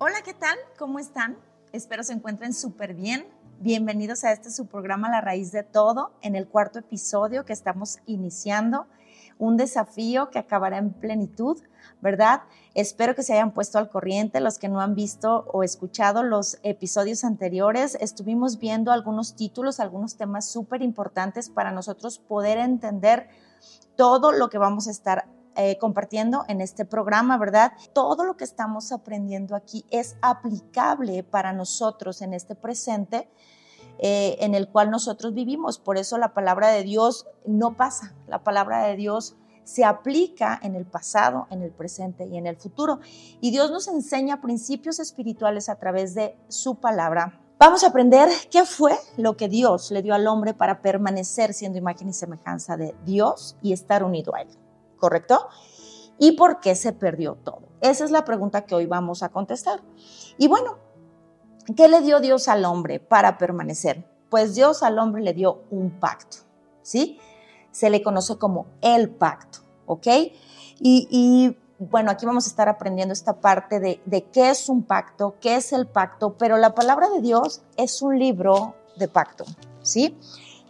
Hola, ¿qué tal? ¿Cómo están? Espero se encuentren súper bien. Bienvenidos a este su programa La Raíz de Todo, en el cuarto episodio que estamos iniciando. Un desafío que acabará en plenitud, ¿verdad? Espero que se hayan puesto al corriente los que no han visto o escuchado los episodios anteriores. Estuvimos viendo algunos títulos, algunos temas súper importantes para nosotros poder entender todo lo que vamos a estar eh, compartiendo en este programa, ¿verdad? Todo lo que estamos aprendiendo aquí es aplicable para nosotros en este presente. Eh, en el cual nosotros vivimos. Por eso la palabra de Dios no pasa. La palabra de Dios se aplica en el pasado, en el presente y en el futuro. Y Dios nos enseña principios espirituales a través de su palabra. Vamos a aprender qué fue lo que Dios le dio al hombre para permanecer siendo imagen y semejanza de Dios y estar unido a Él. ¿Correcto? ¿Y por qué se perdió todo? Esa es la pregunta que hoy vamos a contestar. Y bueno, ¿qué le dio Dios al hombre para permanecer? Pues Dios al hombre le dio un pacto, ¿sí? Se le conoce como el pacto, ¿ok? Y, bueno, aquí vamos a estar aprendiendo esta parte de, de qué es un pacto, qué es el pacto, pero la palabra de Dios es un libro de pacto, ¿sí?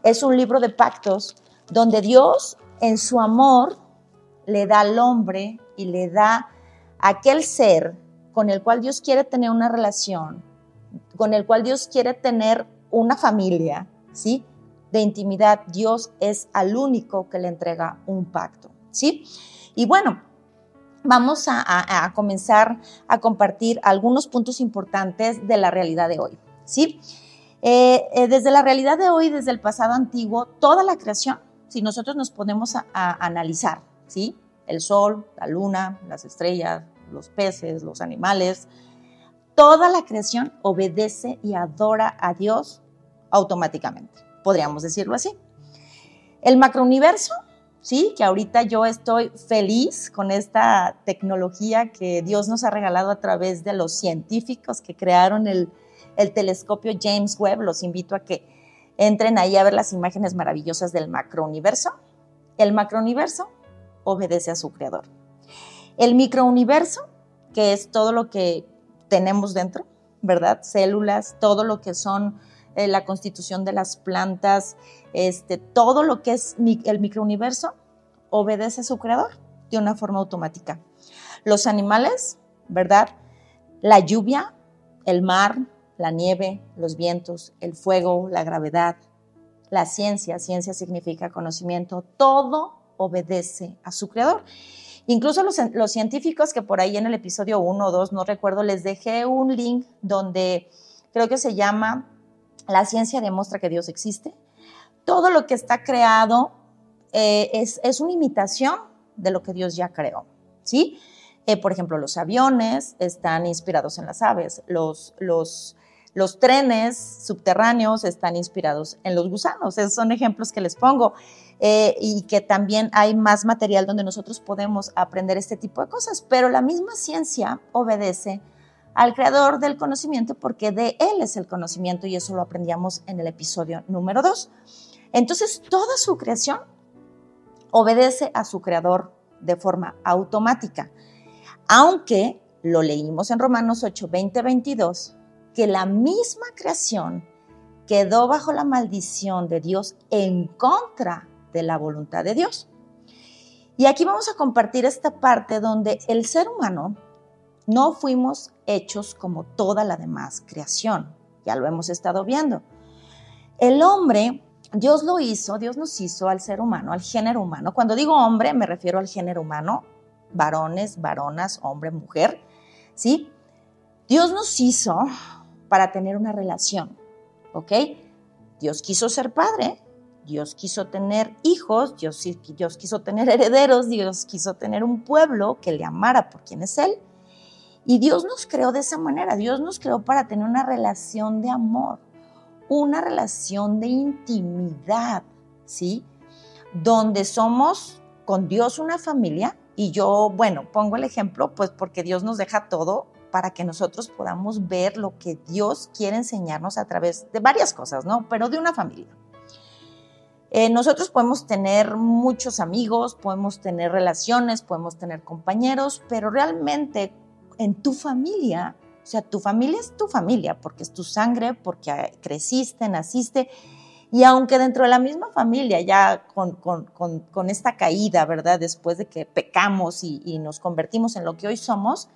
Es un libro de pactos donde Dios en su amor le da al hombre y le da a aquel ser con el cual Dios quiere tener una relación, con el cual Dios quiere tener una familia, ¿sí? De intimidad, Dios es al único que le entrega un pacto, ¿sí? Y bueno, vamos a, comenzar a compartir algunos puntos importantes de la realidad de hoy, ¿sí? Eh, eh, desde la realidad de hoy, desde el pasado antiguo, toda la creación, si nosotros nos ponemos a analizar, ¿sí? El sol, la luna, las estrellas, los peces, los animales, toda la creación obedece y adora a Dios automáticamente, podríamos decirlo así. El macrouniverso, sí, que ahorita yo estoy feliz con esta tecnología que Dios nos ha regalado a través de los científicos que crearon el, el telescopio James Webb. Los invito a que entren ahí a ver las imágenes maravillosas del macrouniverso. El macrouniverso obedece a su creador. El microuniverso, que es todo lo que tenemos dentro, ¿verdad? Células, todo lo que son eh, la constitución de las plantas, este, todo lo que es el microuniverso, obedece a su creador de una forma automática. Los animales, ¿verdad? La lluvia, el mar, la nieve, los vientos, el fuego, la gravedad, la ciencia, ciencia significa conocimiento, todo obedece a su creador. Incluso los, científicos que por ahí en el episodio 1 o 2, no recuerdo, les dejé un link donde creo que se llama La ciencia demuestra que Dios existe. Todo lo que está creado eh, es, una imitación de lo que Dios ya creó, ¿sí? Eh, por ejemplo, los aviones están inspirados en las aves, los, los, los trenes subterráneos están inspirados en los gusanos. Esos son ejemplos que les pongo. Eh, y que también hay más material donde nosotros podemos aprender este tipo de cosas. Pero la misma ciencia obedece al creador del conocimiento porque de él es el conocimiento y eso lo aprendíamos en el episodio número 2. Entonces, toda su creación obedece a su creador de forma automática. Aunque lo leímos en Romanos 8, 20, 22, que la misma creación quedó bajo la maldición de Dios en contra de la voluntad de Dios. Y aquí vamos a compartir esta parte donde el ser humano no fuimos hechos como toda la demás creación. Ya lo hemos estado viendo. El hombre, Dios lo hizo, Dios nos hizo al ser humano, al género humano. Cuando digo hombre, me refiero al género humano, varones, varonas, hombre, mujer, ¿sí? Dios nos hizo para tener una relación, ¿ok? Dios quiso ser padre, Dios quiso tener hijos, Dios, quiso tener herederos, Dios quiso tener un pueblo que le amara por quien es Él. Y Dios nos creó de esa manera, Dios nos creó para tener una relación de amor, una relación de intimidad, ¿sí? Donde somos con Dios una familia y yo, bueno, pongo el ejemplo, pues porque Dios nos deja todo para que nosotros podamos ver lo que Dios quiere enseñarnos a través de varias cosas, ¿no? Pero de una familia. Eh, nosotros podemos tener muchos amigos, podemos tener relaciones, podemos tener compañeros, pero realmente en tu familia sea, tu familia es tu familia, porque es tu sangre, porque creciste, naciste. Y aunque dentro de la misma familia, ya con, con, con, esta caída, ¿verdad? Después de que pecamos y, y, nos convertimos en lo que hoy somos,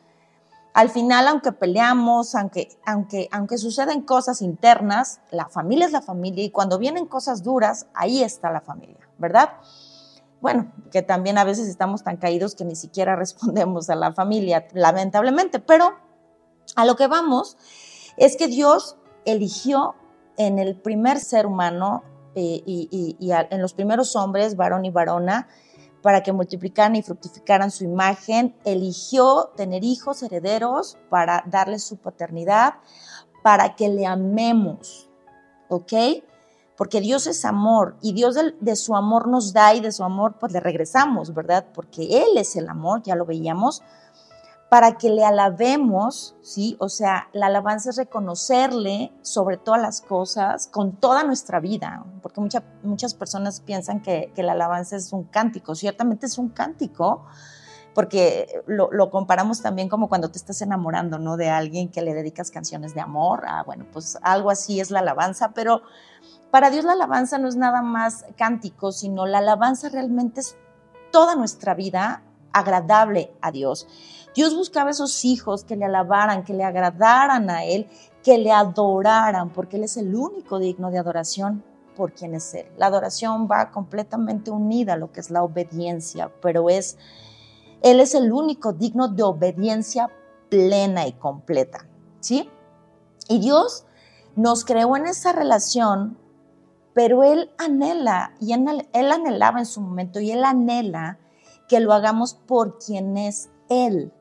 al final, aunque peleamos, aunque, aunque, aunque suceden cosas internas, la familia es la familia y cuando vienen cosas duras, ahí está la familia, ¿verdad? Bueno, que también a veces estamos tan caídos que ni siquiera respondemos a la familia, lamentablemente, pero a lo que vamos es que Dios eligió en el primer ser humano eh, y, en los primeros hombres, varón y varona, para que multiplicaran y fructificaran su imagen, eligió tener hijos herederos para darles su paternidad, para que le amemos, ¿ok? Porque Dios es amor y Dios de, su amor nos da y de su amor pues le regresamos, ¿verdad? Porque Él es el amor, ya lo veíamos, para que le alabemos, ¿sí? O sea, la alabanza es reconocerle sobre todas las cosas, con toda nuestra vida, porque muchas personas piensan que, la alabanza es un cántico, ciertamente es un cántico, porque lo, comparamos también como cuando te estás enamorando, ¿no? De alguien que le dedicas canciones de amor, ah, bueno, pues algo así es la alabanza, pero para Dios la alabanza no es nada más cántico, sino la alabanza realmente es toda nuestra vida agradable a Dios. Dios buscaba esos hijos que le alabaran, que le agradaran a Él, que le adoraran, porque Él es el único digno de adoración por quien es Él. La adoración va completamente unida a lo que es la obediencia, pero es, Él es el único digno de obediencia plena y completa, ¿sí? Y Dios nos creó en esa relación, pero Él anhela, y Él anhelaba en su momento, y Él anhela que lo hagamos por quien es Él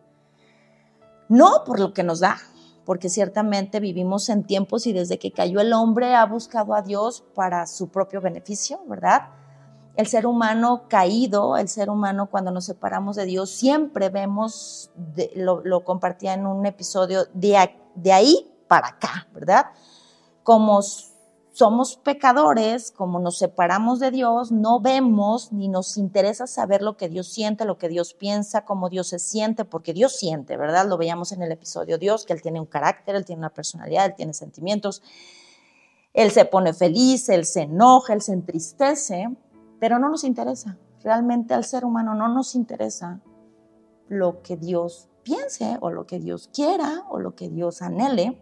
no por lo que nos da, porque ciertamente vivimos en tiempos y desde que cayó el hombre ha buscado a Dios para su propio beneficio, ¿verdad? El ser humano caído, el ser humano cuando nos separamos de Dios, siempre vemos, lo, lo, compartía en un episodio, de, de ahí para acá, ¿verdad? Como somos pecadores, como nos separamos de Dios, no vemos ni nos interesa saber lo que Dios siente, lo que Dios piensa, cómo Dios se siente, porque Dios siente, ¿verdad? Lo veíamos en el episodio Dios, que Él tiene un carácter, Él tiene una personalidad, Él tiene sentimientos, Él se pone feliz, Él se enoja, Él se entristece, pero no nos interesa. Realmente al ser humano no nos interesa lo que Dios piense o lo que Dios quiera o lo que Dios anhele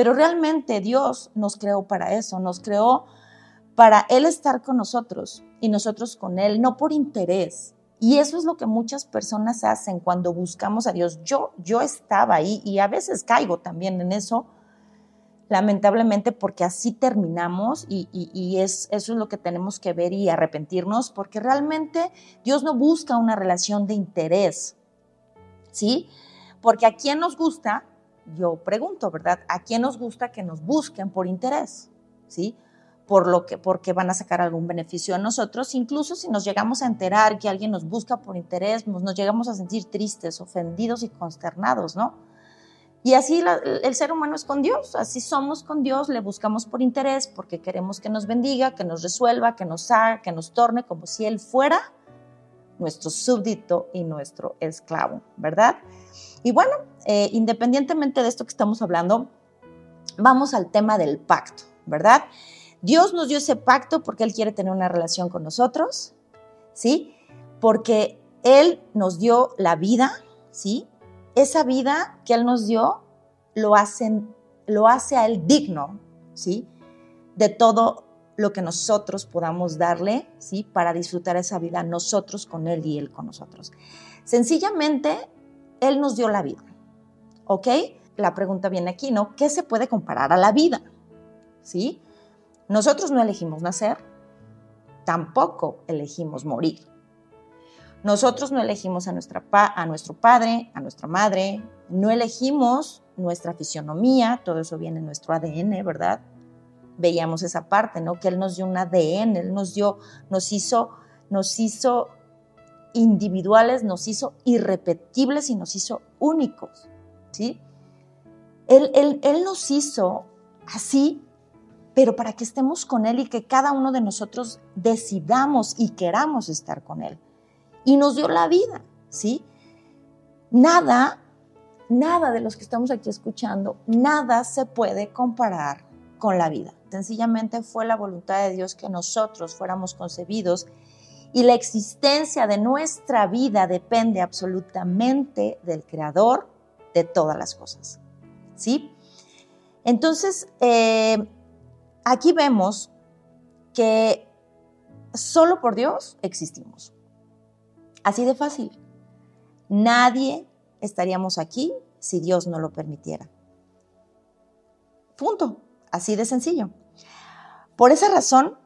pero realmente Dios nos creó para eso, nos creó para Él estar con nosotros y nosotros con Él, no por interés. Y eso es lo que muchas personas hacen cuando buscamos a Dios. Yo, yo estaba ahí y a veces caigo también en eso, lamentablemente porque así terminamos y, y, es, eso es lo que tenemos que ver y arrepentirnos, porque realmente Dios no busca una relación de interés, ¿sí? Porque a quien nos gusta yo pregunto, ¿verdad? ¿A quién nos gusta que nos busquen por interés? ¿Sí? Por lo que, porque van a sacar algún beneficio a nosotros, incluso si nos llegamos a enterar que alguien nos busca por interés, nos, llegamos a sentir tristes, ofendidos y consternados, ¿no? Y así el ser humano es con Dios, así somos con Dios, le buscamos por interés porque queremos que nos bendiga, que nos resuelva, que nos haga, que nos torne como si Él fuera nuestro súbdito y nuestro esclavo, ¿verdad? Y bueno, eh, independientemente de esto que estamos hablando, vamos al tema del pacto, ¿verdad? Dios nos dio ese pacto porque Él quiere tener una relación con nosotros, ¿sí? Porque Él nos dio la vida, ¿sí? Esa vida que Él nos dio lo, hacen, lo hace a Él digno, ¿sí? De todo lo que nosotros podamos darle, ¿sí? Para disfrutar esa vida nosotros con Él y Él con nosotros. Sencillamente, Él nos dio la vida, ¿ok? La pregunta viene aquí, ¿no? ¿Qué se puede comparar a la vida? ¿Sí? Nosotros no elegimos nacer, tampoco elegimos morir. Nosotros no elegimos a, nuestra nuestro padre, a nuestra madre, no elegimos nuestra fisionomía, todo eso viene en nuestro ADN, ¿verdad? veíamos esa parte, ¿no? Que Él nos dio un ADN, Él nos dio, nos hizo, nos hizo individuales, nos hizo irrepetibles y nos hizo únicos, ¿sí? Él, él, nos hizo así, pero para que estemos con Él y que cada uno de nosotros decidamos y queramos estar con Él. Y nos dio la vida, ¿sí? Nada nada de los que estamos aquí escuchando, nada se puede comparar con la vida. Sencillamente fue la voluntad de Dios que nosotros fuéramos concebidos y la existencia de nuestra vida depende absolutamente del creador de todas las cosas. ¿Sí? Entonces, eh, aquí vemos que solo por Dios existimos. Así de fácil. Nadie estaríamos aquí si Dios no lo permitiera. Punto. Así de sencillo. Por esa razón,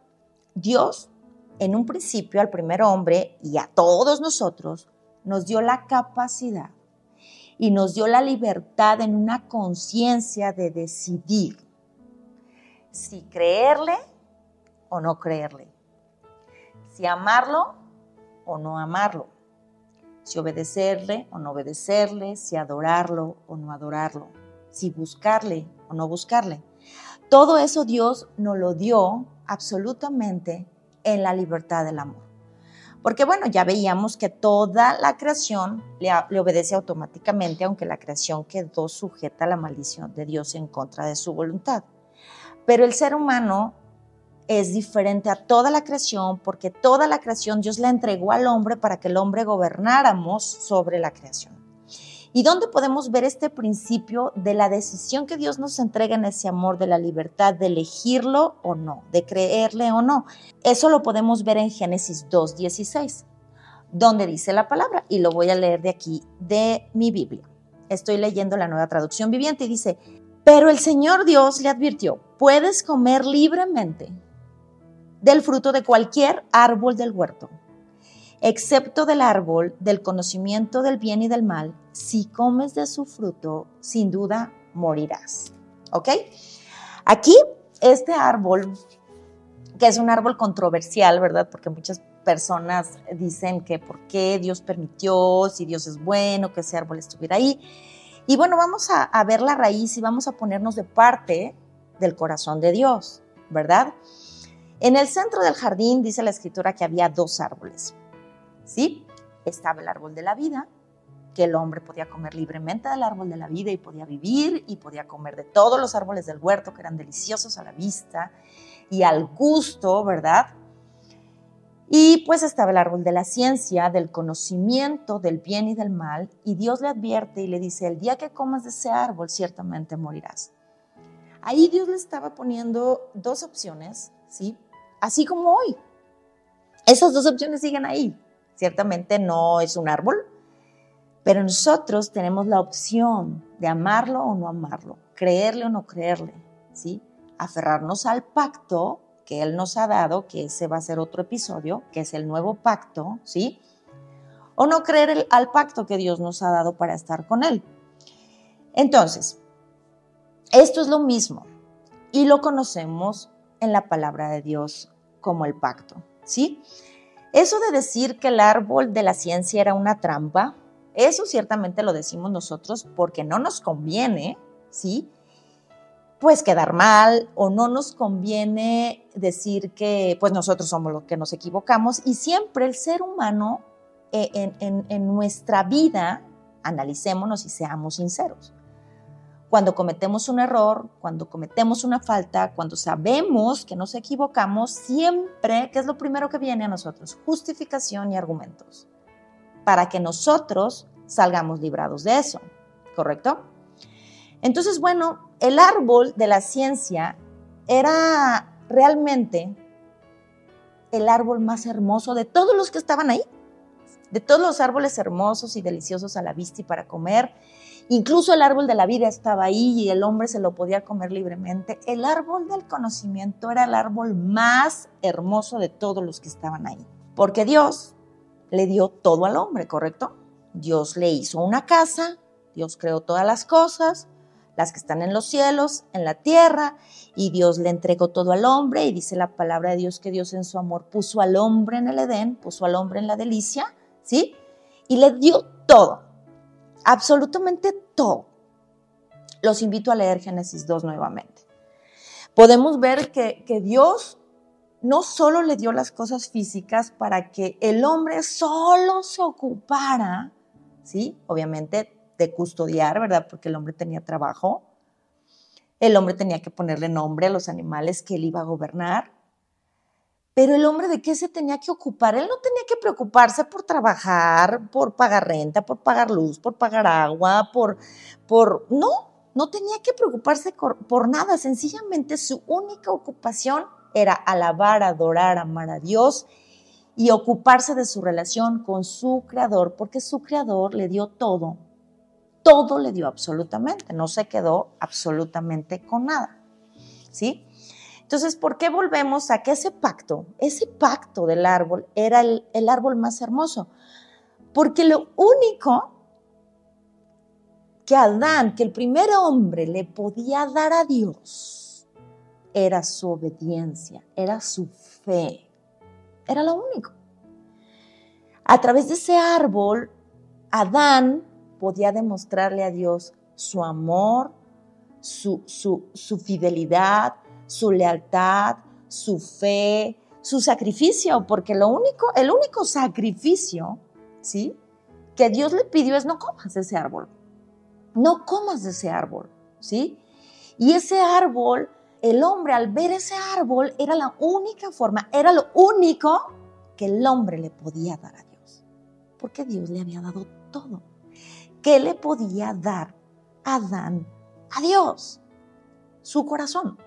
Dios, en un principio al primer hombre y a todos nosotros, nos dio la capacidad y nos dio la libertad en una conciencia de decidir si creerle o no creerle, si amarlo o no amarlo, si obedecerle o no obedecerle, si adorarlo o no adorarlo, si buscarle o no buscarle. Todo eso Dios nos lo dio absolutamente en la libertad del amor. Porque bueno, ya veíamos que toda la creación le, obedece automáticamente, aunque la creación quedó sujeta a la maldición de Dios en contra de su voluntad. Pero el ser humano es diferente a toda la creación porque toda la creación Dios la entregó al hombre para que el hombre gobernáramos sobre la creación. ¿Y dónde podemos ver este principio de la decisión que Dios nos entrega en ese amor de la libertad de elegirlo o no, de creerle o no? Eso lo podemos ver en Génesis 2.16, donde dice la palabra, y lo voy a leer de aquí, de mi Biblia. Estoy leyendo la nueva traducción viviente y dice, pero el Señor Dios le advirtió, puedes comer libremente del fruto de cualquier árbol del huerto, excepto del árbol del conocimiento del bien y del mal. Si comes de su fruto, sin duda morirás. ¿Ok? Aquí, este árbol, que es un árbol controversial, ¿verdad? Porque muchas personas dicen que por qué Dios permitió, si Dios es bueno, que ese árbol estuviera ahí. Y bueno, vamos a, a ver la raíz y vamos a ponernos de parte del corazón de Dios, ¿verdad? En el centro del jardín dice la escritura que había dos árboles. ¿Sí? Estaba el árbol de la vida, que el hombre podía comer libremente del árbol de la vida y podía vivir y podía comer de todos los árboles del huerto que eran deliciosos a la vista y al gusto, ¿verdad? Y pues estaba el árbol de la ciencia, del conocimiento del bien y del mal, y Dios le advierte y le dice, el día que comas de ese árbol ciertamente morirás. Ahí Dios le estaba poniendo dos opciones, ¿sí? Así como hoy. Esas dos opciones siguen ahí. Ciertamente no es un árbol, pero nosotros tenemos la opción de amarlo o no amarlo, creerle o no creerle, ¿sí? Aferrarnos al pacto que Él nos ha dado, que ese va a ser otro episodio, que es el nuevo pacto, ¿sí? O no creer al pacto que Dios nos ha dado para estar con Él. Entonces, esto es lo mismo y lo conocemos en la palabra de Dios como el pacto, ¿sí? Eso de decir que el árbol de la ciencia era una trampa, eso ciertamente lo decimos nosotros porque no nos conviene, ¿sí? Pues quedar mal o no nos conviene decir que pues nosotros somos los que nos equivocamos y siempre el ser humano eh, en, en nuestra vida, analicémonos y seamos sinceros cuando cometemos un error, cuando cometemos una falta, cuando sabemos que nos equivocamos, siempre, ¿qué es lo primero que viene a nosotros? Justificación y argumentos, para que nosotros salgamos librados de eso, ¿correcto? Entonces, bueno, el árbol de la ciencia era realmente el árbol más hermoso de todos los que estaban ahí, de todos los árboles hermosos y deliciosos a la vista y para comer Incluso el árbol de la vida estaba ahí y el hombre se lo podía comer libremente. El árbol del conocimiento era el árbol más hermoso de todos los que estaban ahí. Porque Dios le dio todo al hombre, ¿correcto? Dios le hizo una casa, Dios creó todas las cosas, las que están en los cielos, en la tierra, y Dios le entregó todo al hombre, y dice la palabra de Dios que Dios en su amor puso al hombre en el Edén, puso al hombre en la delicia, ¿sí? Y le dio todo absolutamente todo. Los invito a leer Génesis 2 nuevamente. Podemos ver que, Dios no solo le dio las cosas físicas para que el hombre solo se ocupara, ¿sí? Obviamente de custodiar, ¿verdad? Porque el hombre tenía trabajo. El hombre tenía que ponerle nombre a los animales que él iba a gobernar. Pero el hombre de qué se tenía que ocupar? Él no tenía que preocuparse por trabajar, por pagar renta, por pagar luz, por pagar agua, por, por, no, no tenía que preocuparse por nada. Sencillamente su única ocupación era alabar, adorar, amar a Dios y ocuparse de su relación con su creador, porque su creador le dio todo. Todo le dio absolutamente, no se quedó absolutamente con nada. ¿Sí? Entonces, ¿por qué volvemos a que ese pacto, ese pacto del árbol era el, árbol más hermoso? Porque lo único que Adán, que el primer hombre le podía dar a Dios, era su obediencia, era su fe. Era lo único. A través de ese árbol, Adán podía demostrarle a Dios su amor, su, su, su fidelidad, su lealtad, su fe, su sacrificio, porque lo único, el único sacrificio, ¿sí? Que Dios le pidió es no comas de ese árbol. No comas de ese árbol, ¿sí? Y ese árbol, el hombre al ver ese árbol era la única forma, era lo único que el hombre le podía dar a Dios. Porque Dios le había dado todo. ¿Qué le podía dar Adán a Dios? Su corazón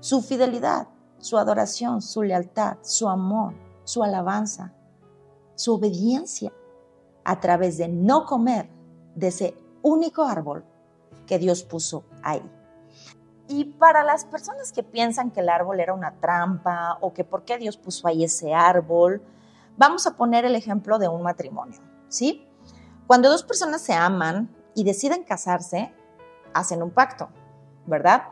su fidelidad, su adoración, su lealtad, su amor, su alabanza, su obediencia a través de no comer de ese único árbol que Dios puso ahí. Y para las personas que piensan que el árbol era una trampa o que por qué Dios puso ahí ese árbol, vamos a poner el ejemplo de un matrimonio, ¿sí? Cuando dos personas se aman y deciden casarse, hacen un pacto, ¿verdad?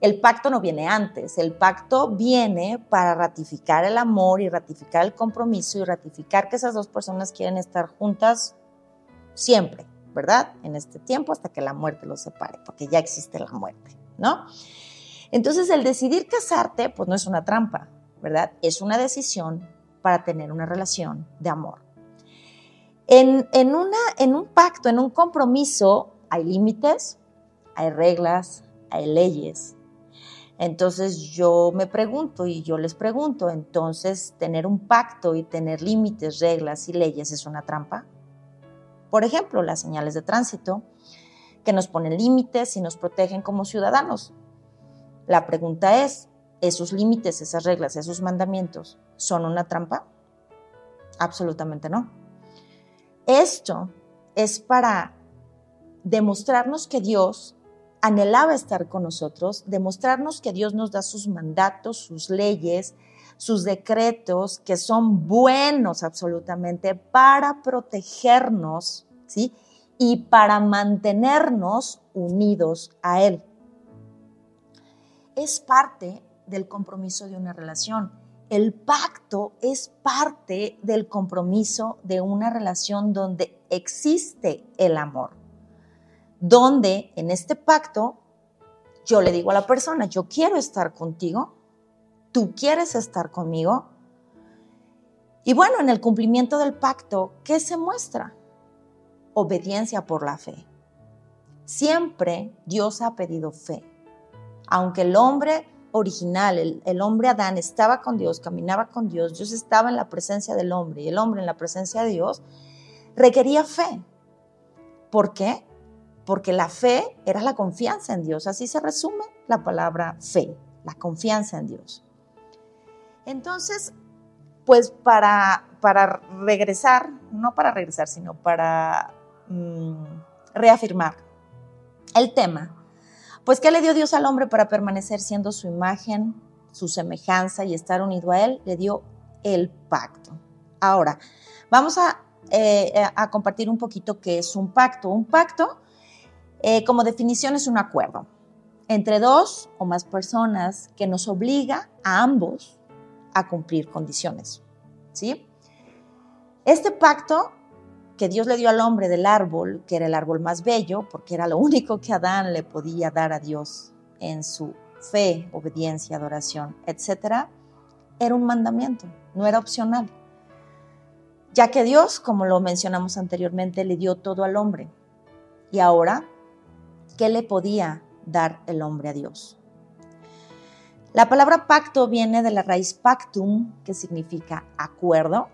El pacto no viene antes, el pacto viene para ratificar el amor y ratificar el compromiso y ratificar que esas dos personas quieren estar juntas siempre, ¿verdad? En este tiempo hasta que la muerte los separe, porque ya existe la muerte, ¿no? Entonces el decidir casarte, pues no es una trampa, ¿verdad? Es una decisión para tener una relación de amor. En, en, una, en un pacto, en un compromiso, hay límites, hay reglas, hay leyes, entonces yo me pregunto y yo les pregunto, entonces tener un pacto y tener límites, reglas y leyes es una trampa. Por ejemplo, las señales de tránsito que nos ponen límites y nos protegen como ciudadanos. La pregunta es, ¿esos límites, esas reglas, esos mandamientos son una trampa? Absolutamente no. Esto es para demostrarnos que Dios anhelaba estar con nosotros, demostrarnos que Dios nos da sus mandatos, sus leyes, sus decretos, que son buenos absolutamente para protegernos, ¿sí? Y para mantenernos unidos a Él. Es parte del compromiso de una relación. El pacto es parte del compromiso de una relación donde existe el amor donde en este pacto yo le digo a la persona, yo quiero estar contigo, tú quieres estar conmigo. Y bueno, en el cumplimiento del pacto, ¿qué se muestra? Obediencia por la fe. Siempre Dios ha pedido fe. Aunque el hombre original, el, el, hombre Adán, estaba con Dios, caminaba con Dios, Dios estaba en la presencia del hombre y el hombre en la presencia de Dios, requería fe. ¿Por qué? Porque la fe era la confianza en Dios. Así se resume la palabra fe, la confianza en Dios. Entonces, pues para, para regresar, no para regresar, sino para mm, reafirmar el tema, pues ¿qué le dio Dios al hombre para permanecer siendo su imagen, su semejanza y estar unido a Él? Le dio el pacto. Ahora, vamos a, eh, a compartir un poquito qué es un pacto. Un pacto eh, como definición es un acuerdo entre dos o más personas que nos obliga a ambos a cumplir condiciones. ¿sí? Este pacto que Dios le dio al hombre del árbol, que era el árbol más bello, porque era lo único que Adán le podía dar a Dios en su fe, obediencia, adoración, etc., era un mandamiento, no era opcional. Ya que Dios, como lo mencionamos anteriormente, le dio todo al hombre, Y ahora, ¿qué le podía dar el hombre a Dios? La palabra pacto viene de la raíz pactum, que significa acuerdo,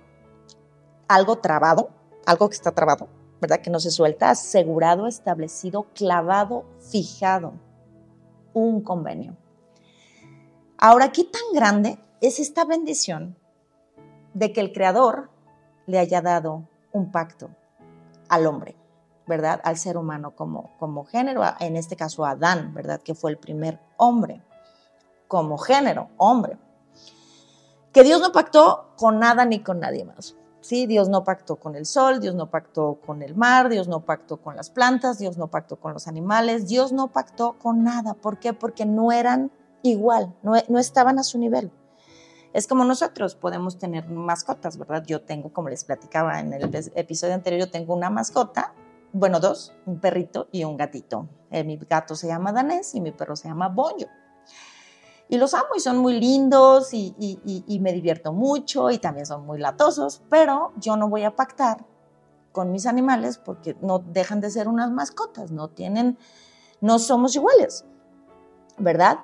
algo trabado, algo que está trabado, ¿verdad? Que no se suelta, asegurado, establecido, clavado, fijado, un convenio. Ahora, ¿qué tan grande es esta bendición de que el Creador le haya dado un pacto al hombre, ¿verdad? Al ser humano como, como género, en este caso Adán, ¿verdad? Que fue el primer hombre, como género, hombre. Que Dios no pactó con nada ni con nadie más. Sí, Dios no pactó con el sol, Dios no pactó con el mar, Dios no pactó con las plantas, Dios no pactó con los animales, Dios no pactó con nada. ¿Por qué? Porque no eran igual, no, no estaban a su nivel. Es como nosotros podemos tener mascotas, ¿verdad? Yo tengo, como les platicaba en el episodio anterior, yo tengo una mascota, bueno, dos, un perrito y un gatito. Eh, mi gato se llama Danés y mi perro se llama Boyo. Y los amo y son muy lindos y, y me divierto mucho y también son muy latosos, pero yo no voy a pactar con mis animales porque no dejan de ser unas mascotas, no tienen, no somos iguales, ¿verdad?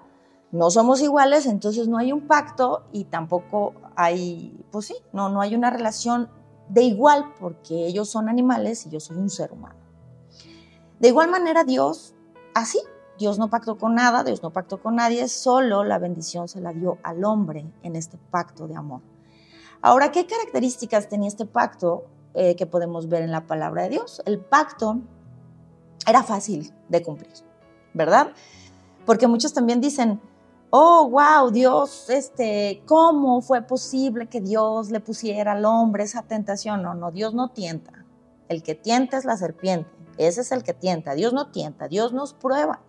no somos iguales, entonces no hay un pacto y tampoco hay, pues sí, no, no hay una relación de igual porque ellos son animales y yo soy un ser humano. De igual manera Dios, así, Dios no pactó con nada, Dios no pactó con nadie, solo la bendición se la dio al hombre en este pacto de amor. Ahora, ¿qué características tenía este pacto eh, que podemos ver en la palabra de Dios? El pacto era fácil de cumplir, ¿verdad? Porque muchos también dicen, oh, wow, Dios, este, ¿cómo fue posible que Dios le pusiera al hombre esa tentación? No, no, Dios no tienta. El que tienta es la serpiente. Ese es el que tienta. Dios no tienta, Dios nos prueba.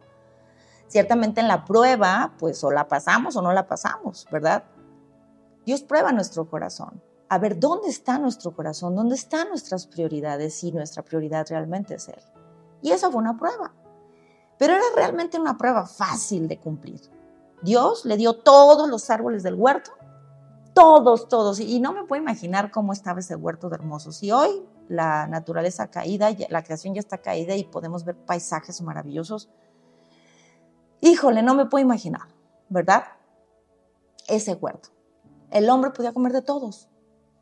Ciertamente en la prueba, pues o la pasamos o no la pasamos, ¿verdad? Dios prueba nuestro corazón. A ver, ¿dónde está nuestro corazón? ¿Dónde están nuestras prioridades? Si nuestra prioridad realmente es Él. Y eso fue una prueba. Pero era realmente una prueba fácil de cumplir. Dios le dio todos los árboles del huerto, todos, todos. Y no me puedo imaginar cómo estaba ese huerto de hermoso. Si hoy la naturaleza caída, la creación ya está caída y podemos ver paisajes maravillosos, híjole, no me puedo imaginar, ¿verdad? Ese huerto. El hombre podía comer de todos,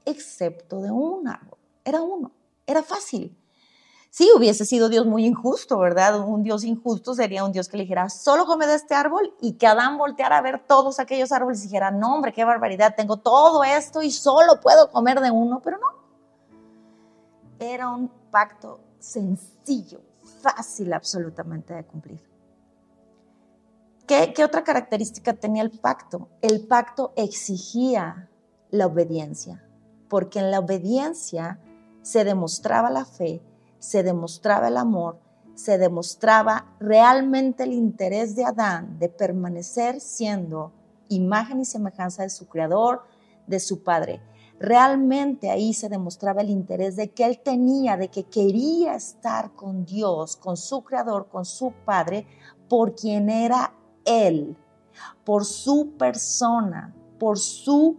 excepto de un árbol. Era uno, era fácil sí hubiese sido Dios muy injusto, ¿verdad? Un Dios injusto sería un Dios que le dijera, solo come de este árbol y que Adán volteara a ver todos aquellos árboles y dijera, no, hombre, qué barbaridad, tengo todo esto y solo puedo comer de uno, pero no. Era un pacto sencillo, fácil absolutamente de cumplir. ¿Qué, ¿Qué otra característica tenía el pacto? El pacto exigía la obediencia, porque en la obediencia se demostraba la fe se demostraba el amor, se demostraba realmente el interés de Adán de permanecer siendo imagen y semejanza de su creador, de su padre. Realmente ahí se demostraba el interés de que él tenía, de que quería estar con Dios, con su creador, con su padre, por quien era él, por su persona, por su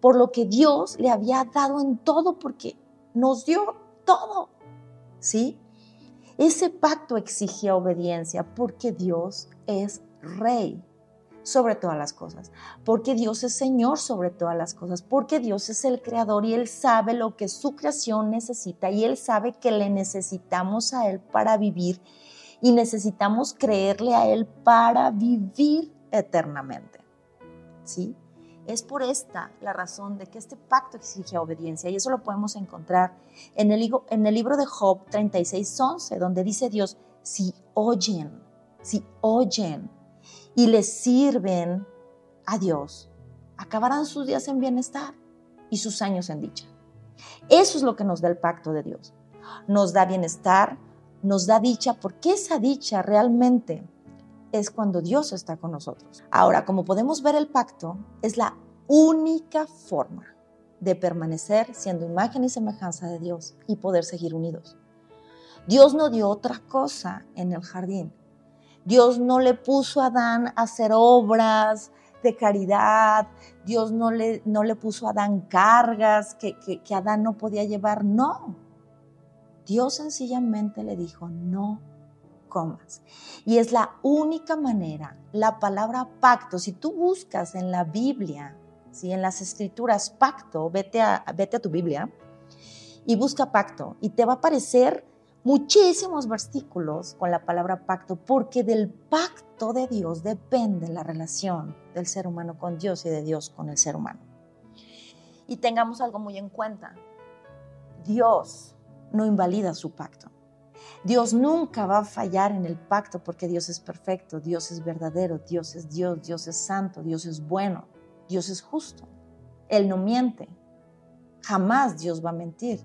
por lo que Dios le había dado en todo porque nos dio todo. ¿sí? Ese pacto exigía obediencia porque Dios es rey sobre todas las cosas, porque Dios es Señor sobre todas las cosas, porque Dios es el creador y Él sabe lo que su creación necesita y Él sabe que le necesitamos a Él para vivir y necesitamos creerle a Él para vivir eternamente. ¿Sí? Es por esta la razón de que este pacto exige obediencia y eso lo podemos encontrar en el, en el libro de Job 36.11, donde dice Dios, si oyen, si oyen y le sirven a Dios, acabarán sus días en bienestar y sus años en dicha. Eso es lo que nos da el pacto de Dios. Nos da bienestar, nos da dicha, porque esa dicha realmente es cuando Dios está con nosotros. Ahora, como podemos ver, el pacto es la única forma de permanecer siendo imagen y semejanza de Dios y poder seguir unidos. Dios no dio otra cosa en el jardín. Dios no le puso a Adán a hacer obras de caridad. Dios no le, no le puso a Adán cargas que, que, Adán no podía llevar. No. Dios sencillamente le dijo, no comas. Y es la única manera, la palabra pacto, si tú buscas en la Biblia, ¿sí? en las escrituras pacto, vete a, vete a tu Biblia y busca pacto y te va a aparecer muchísimos versículos con la palabra pacto, porque del pacto de Dios depende la relación del ser humano con Dios y de Dios con el ser humano. Y tengamos algo muy en cuenta, Dios no invalida su pacto. Dios nunca va a fallar en el pacto porque Dios es perfecto, Dios es verdadero, Dios es Dios, Dios es santo, Dios es bueno, Dios es justo. Él no miente. Jamás Dios va a mentir.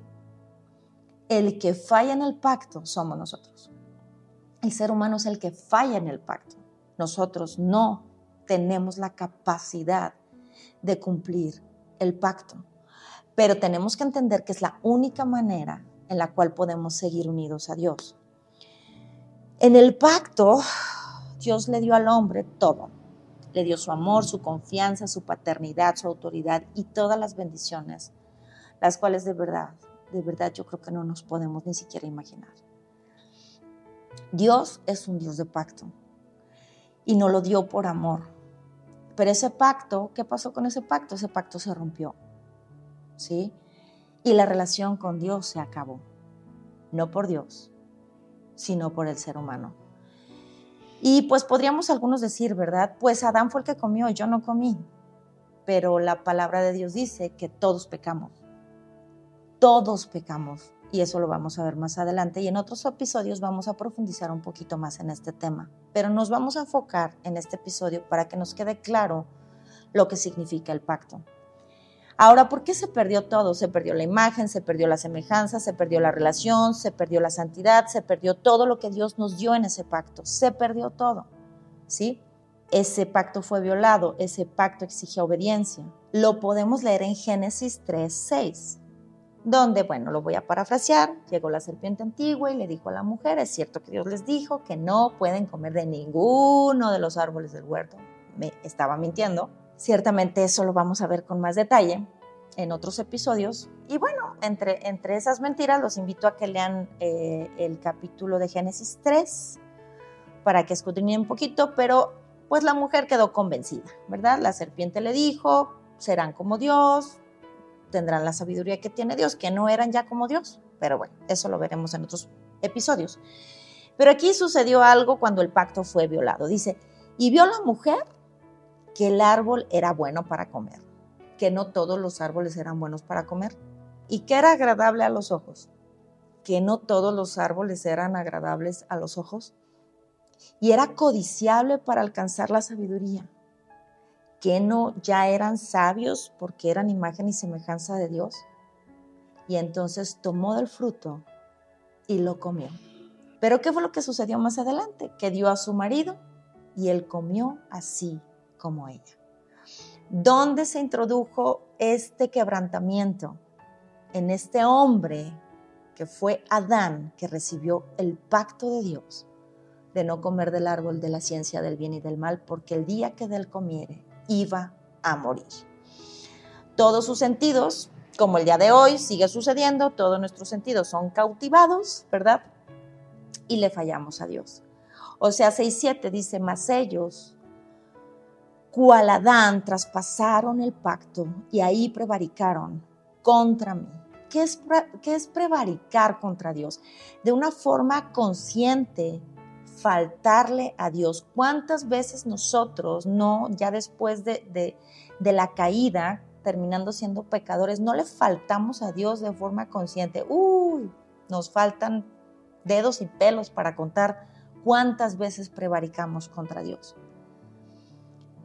El que falla en el pacto somos nosotros. El ser humano es el que falla en el pacto. Nosotros no tenemos la capacidad de cumplir el pacto. Pero tenemos que entender que es la única manera en la cual podemos seguir unidos a Dios. En el pacto, Dios le dio al hombre todo. Le dio su amor, su confianza, su paternidad, su autoridad y todas las bendiciones, las cuales de verdad, de verdad yo creo que no nos podemos ni siquiera imaginar. Dios es un Dios de pacto y no lo dio por amor. Pero ese pacto, ¿qué pasó con ese pacto? Ese pacto se rompió. ¿Sí? y la relación con Dios se acabó. No por Dios, sino por el ser humano. Y pues podríamos algunos decir, ¿verdad? Pues Adán fue el que comió, yo no comí. Pero la palabra de Dios dice que todos pecamos. Todos pecamos. Y eso lo vamos a ver más adelante. Y en otros episodios vamos a profundizar un poquito más en este tema. Pero nos vamos a enfocar en este episodio para que nos quede claro lo que significa el pacto. Ahora, ¿por qué se perdió todo? Se perdió la imagen, se perdió la semejanza, se perdió la relación, se perdió la santidad, se perdió todo lo que Dios nos dio en ese pacto. Se perdió todo. ¿Sí? Ese pacto fue violado, ese pacto exige obediencia. Lo podemos leer en Génesis 3, 6, donde, bueno, lo voy a parafrasear, llegó la serpiente antigua y le dijo a la mujer, es cierto que Dios les dijo que no pueden comer de ninguno de los árboles del huerto. Me estaba mintiendo, Ciertamente eso lo vamos a ver con más detalle en otros episodios. Y bueno, entre, entre esas mentiras los invito a que lean eh, el capítulo de Génesis 3 para que escudriñen un poquito, pero pues la mujer quedó convencida, ¿verdad? La serpiente le dijo, serán como Dios, tendrán la sabiduría que tiene Dios, que no eran ya como Dios, pero bueno, eso lo veremos en otros episodios. Pero aquí sucedió algo cuando el pacto fue violado. Dice, y vio la mujer que el árbol era bueno para comer, que no todos los árboles eran buenos para comer y que era agradable a los ojos, que no todos los árboles eran agradables a los ojos y era codiciable para alcanzar la sabiduría, que no ya eran sabios porque eran imagen y semejanza de Dios. Y entonces tomó del fruto y lo comió. Pero ¿qué fue lo que sucedió más adelante? Que dio a su marido y él comió así como ella. ¿Dónde se introdujo este quebrantamiento? En este hombre que fue Adán, que recibió el pacto de Dios de no comer del árbol de la ciencia del bien y del mal, porque el día que de él comiere iba a morir. Todos sus sentidos, como el día de hoy sigue sucediendo, todos nuestros sentidos son cautivados, ¿verdad? Y le fallamos a Dios. O sea, 6.7 dice, más ellos cual Adán traspasaron el pacto y ahí prevaricaron contra mí. ¿Qué es, ¿Qué es prevaricar contra Dios? De una forma consciente, faltarle a Dios. ¿Cuántas veces nosotros, no, ya después de, de, la caída, terminando siendo pecadores, no le faltamos a Dios de forma consciente? Uy, nos faltan dedos y pelos para contar cuántas veces prevaricamos contra Dios.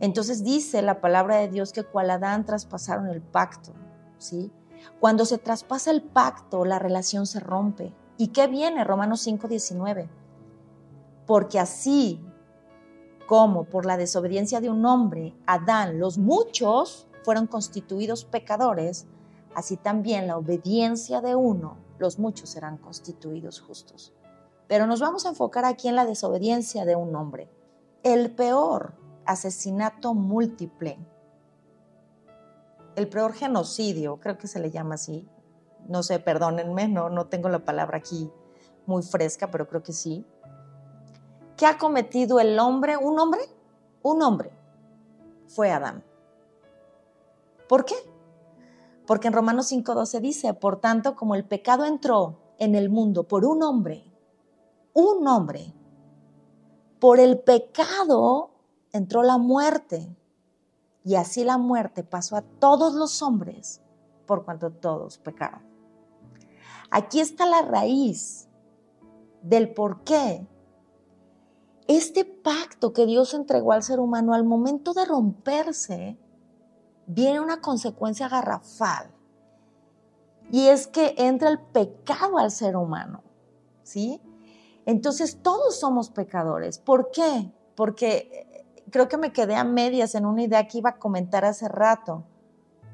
Entonces dice la palabra de Dios que cual Adán traspasaron el pacto, ¿sí? Cuando se traspasa el pacto, la relación se rompe. ¿Y qué viene? Romanos 5:19. Porque así como por la desobediencia de un hombre, Adán, los muchos fueron constituidos pecadores, así también la obediencia de uno, los muchos serán constituidos justos. Pero nos vamos a enfocar aquí en la desobediencia de un hombre. El peor asesinato múltiple, el peor genocidio, creo que se le llama así, no sé, perdónenme, no, no tengo la palabra aquí muy fresca, pero creo que sí. ¿Qué ha cometido el hombre? ¿Un hombre? Un hombre. Fue Adán. ¿Por qué? Porque en Romanos 5.12 dice, por tanto, como el pecado entró en el mundo por un hombre, un hombre, por el pecado entró la muerte. Y así la muerte pasó a todos los hombres por cuanto todos pecaron. Aquí está la raíz del por qué este pacto que Dios entregó al ser humano al momento de romperse, viene una consecuencia garrafal. Y es que entra el pecado al ser humano, ¿sí? Entonces todos somos pecadores. ¿Por qué? Porque eh, creo que me quedé a medias en una idea que iba a comentar hace rato,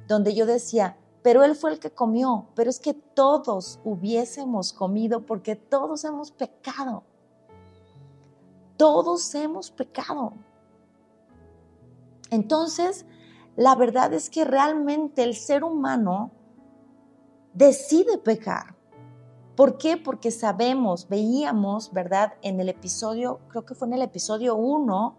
donde yo decía, pero él fue el que comió, pero es que todos hubiésemos comido porque todos hemos pecado. Todos hemos pecado. Entonces, la verdad es que realmente el ser humano decide pecar. ¿Por qué? Porque sabemos, veíamos, ¿verdad? En el episodio, creo que fue en el episodio 1,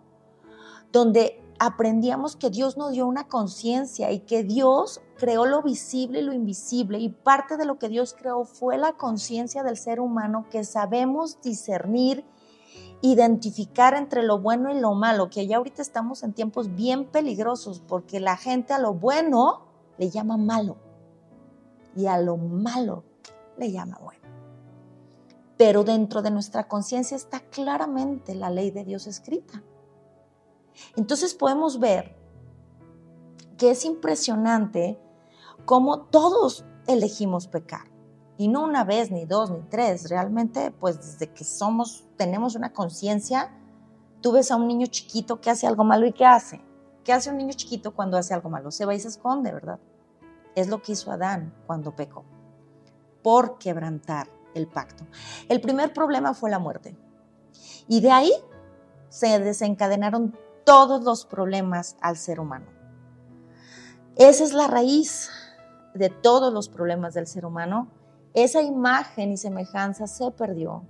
donde aprendíamos que Dios nos dio una conciencia y que Dios creó lo visible y lo invisible y parte de lo que Dios creó fue la conciencia del ser humano que sabemos discernir identificar entre lo bueno y lo malo, que ya ahorita estamos en tiempos bien peligrosos porque la gente a lo bueno le llama malo y a lo malo le llama bueno. Pero dentro de nuestra conciencia está claramente la ley de Dios escrita. Entonces podemos ver que es impresionante cómo todos elegimos pecar. Y no una vez, ni dos, ni tres. Realmente, pues desde que somos, tenemos una conciencia, tú ves a un niño chiquito que hace algo malo y ¿qué hace? ¿Qué hace un niño chiquito cuando hace algo malo? Se va y se esconde, ¿verdad? Es lo que hizo Adán cuando pecó, por quebrantar el pacto. El primer problema fue la muerte. Y de ahí se desencadenaron todos los problemas al ser humano. Esa es la raíz de todos los problemas del ser humano esa imagen y semejanza se perdió.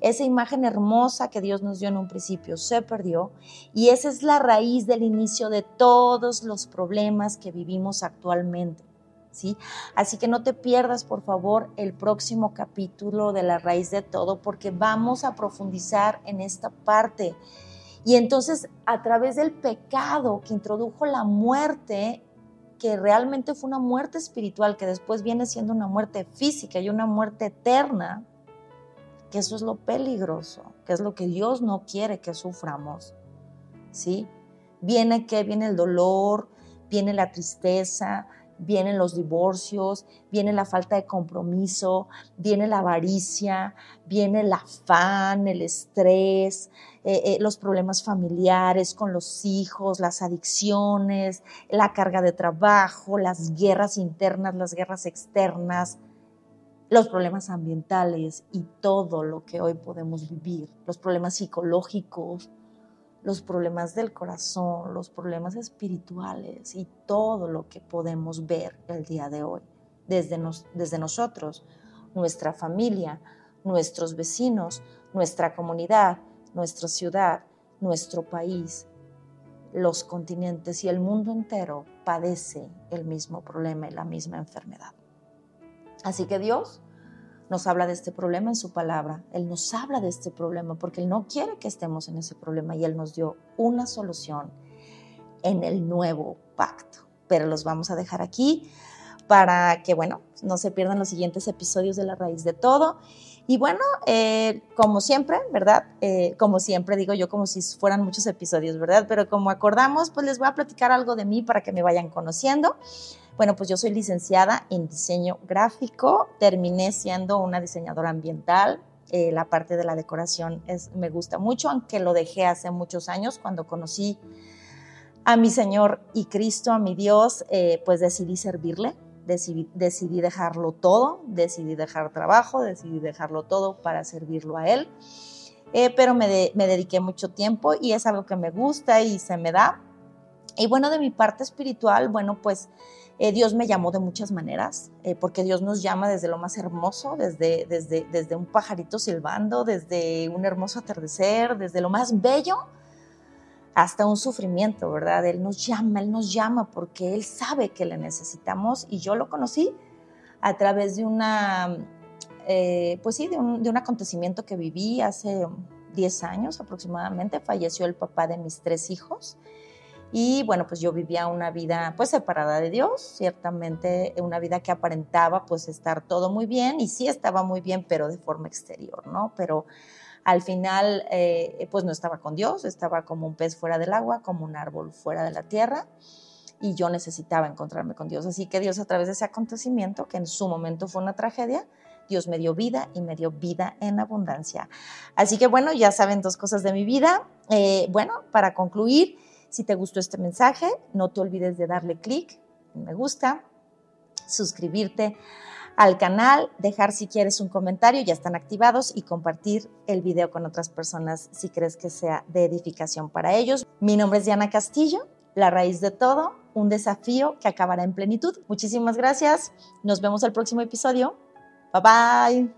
Esa imagen hermosa que Dios nos dio en un principio se perdió y esa es la raíz del inicio de todos los problemas que vivimos actualmente. ¿Sí? Así que no te pierdas, por favor, el próximo capítulo de la raíz de todo, porque vamos a profundizar en esta parte. Y entonces, a través del pecado que introdujo la muerte, que realmente fue una muerte espiritual, que después viene siendo una muerte física y una muerte eterna, que eso es lo peligroso, que es lo que Dios no quiere que suframos. ¿Sí? Viene que viene el dolor, viene la tristeza, vienen los divorcios, viene la falta de compromiso, viene la avaricia, viene el afán, el estrés, eh, eh, los problemas familiares con los hijos, las adicciones, la carga de trabajo, las guerras internas, las guerras externas, los problemas ambientales y todo lo que hoy podemos vivir, los problemas psicológicos, los problemas del corazón, los problemas espirituales y todo lo que podemos ver el día de hoy, desde, desde nosotros, nuestra familia, nuestros vecinos, nuestra comunidad, nuestra ciudad, nuestro país, los continentes y el mundo entero padece el mismo problema y la misma enfermedad. Así que Dios nos habla de este problema en su palabra. Él nos habla de este problema porque Él no quiere que estemos en ese problema y Él nos dio una solución en el nuevo pacto. Pero los vamos a dejar aquí para que, bueno, no se pierdan los siguientes episodios de La Raíz de Todo. Y bueno, eh, como siempre, ¿verdad? Eh, como siempre digo yo, como si fueran muchos episodios, ¿verdad? Pero como acordamos, pues les voy a platicar algo de mí para que me vayan conociendo. Bueno, pues yo soy licenciada en diseño gráfico, terminé siendo una diseñadora ambiental. Eh, la parte de la decoración es, me gusta mucho, aunque lo dejé hace muchos años cuando conocí a mi Señor y Cristo, a mi Dios, eh, pues decidí servirle, decidí, decidí, dejarlo todo, decidí dejar trabajo, decidí dejarlo todo para servirlo a Él. Eh, pero me, me dediqué mucho tiempo y es algo que me gusta y se me da. Y bueno, de mi parte espiritual, bueno, pues Eh, Dios me llamó de muchas maneras, eh, porque Dios nos llama desde lo más hermoso, desde, desde, desde un pajarito silbando, desde un hermoso atardecer, desde lo más bello hasta un sufrimiento, ¿verdad? Él nos llama, Él nos llama porque Él sabe que le necesitamos y yo lo conocí a través de una, eh, pues sí, de un, de un acontecimiento que viví hace 10 años aproximadamente, falleció el papá de mis tres hijos y bueno, pues yo vivía una vida pues separada de Dios, ciertamente una vida que aparentaba pues estar todo muy bien y sí estaba muy bien, pero de forma exterior, ¿no? Pero al final eh, pues no estaba con Dios, estaba como un pez fuera del agua, como un árbol fuera de la tierra y yo necesitaba encontrarme con Dios. Así que Dios a través de ese acontecimiento, que en su momento fue una tragedia, Dios me dio vida y me dio vida en abundancia. Así que bueno, ya saben dos cosas de mi vida. Eh, bueno, para concluir, si te gustó este mensaje, no te olvides de darle clic, me gusta, suscribirte al canal, dejar si quieres un comentario, ya están activados, y compartir el video con otras personas si crees que sea de edificación para ellos. Mi nombre es Diana Castillo, la raíz de todo, un desafío que acabará en plenitud. Muchísimas gracias, nos vemos el próximo episodio. Bye bye.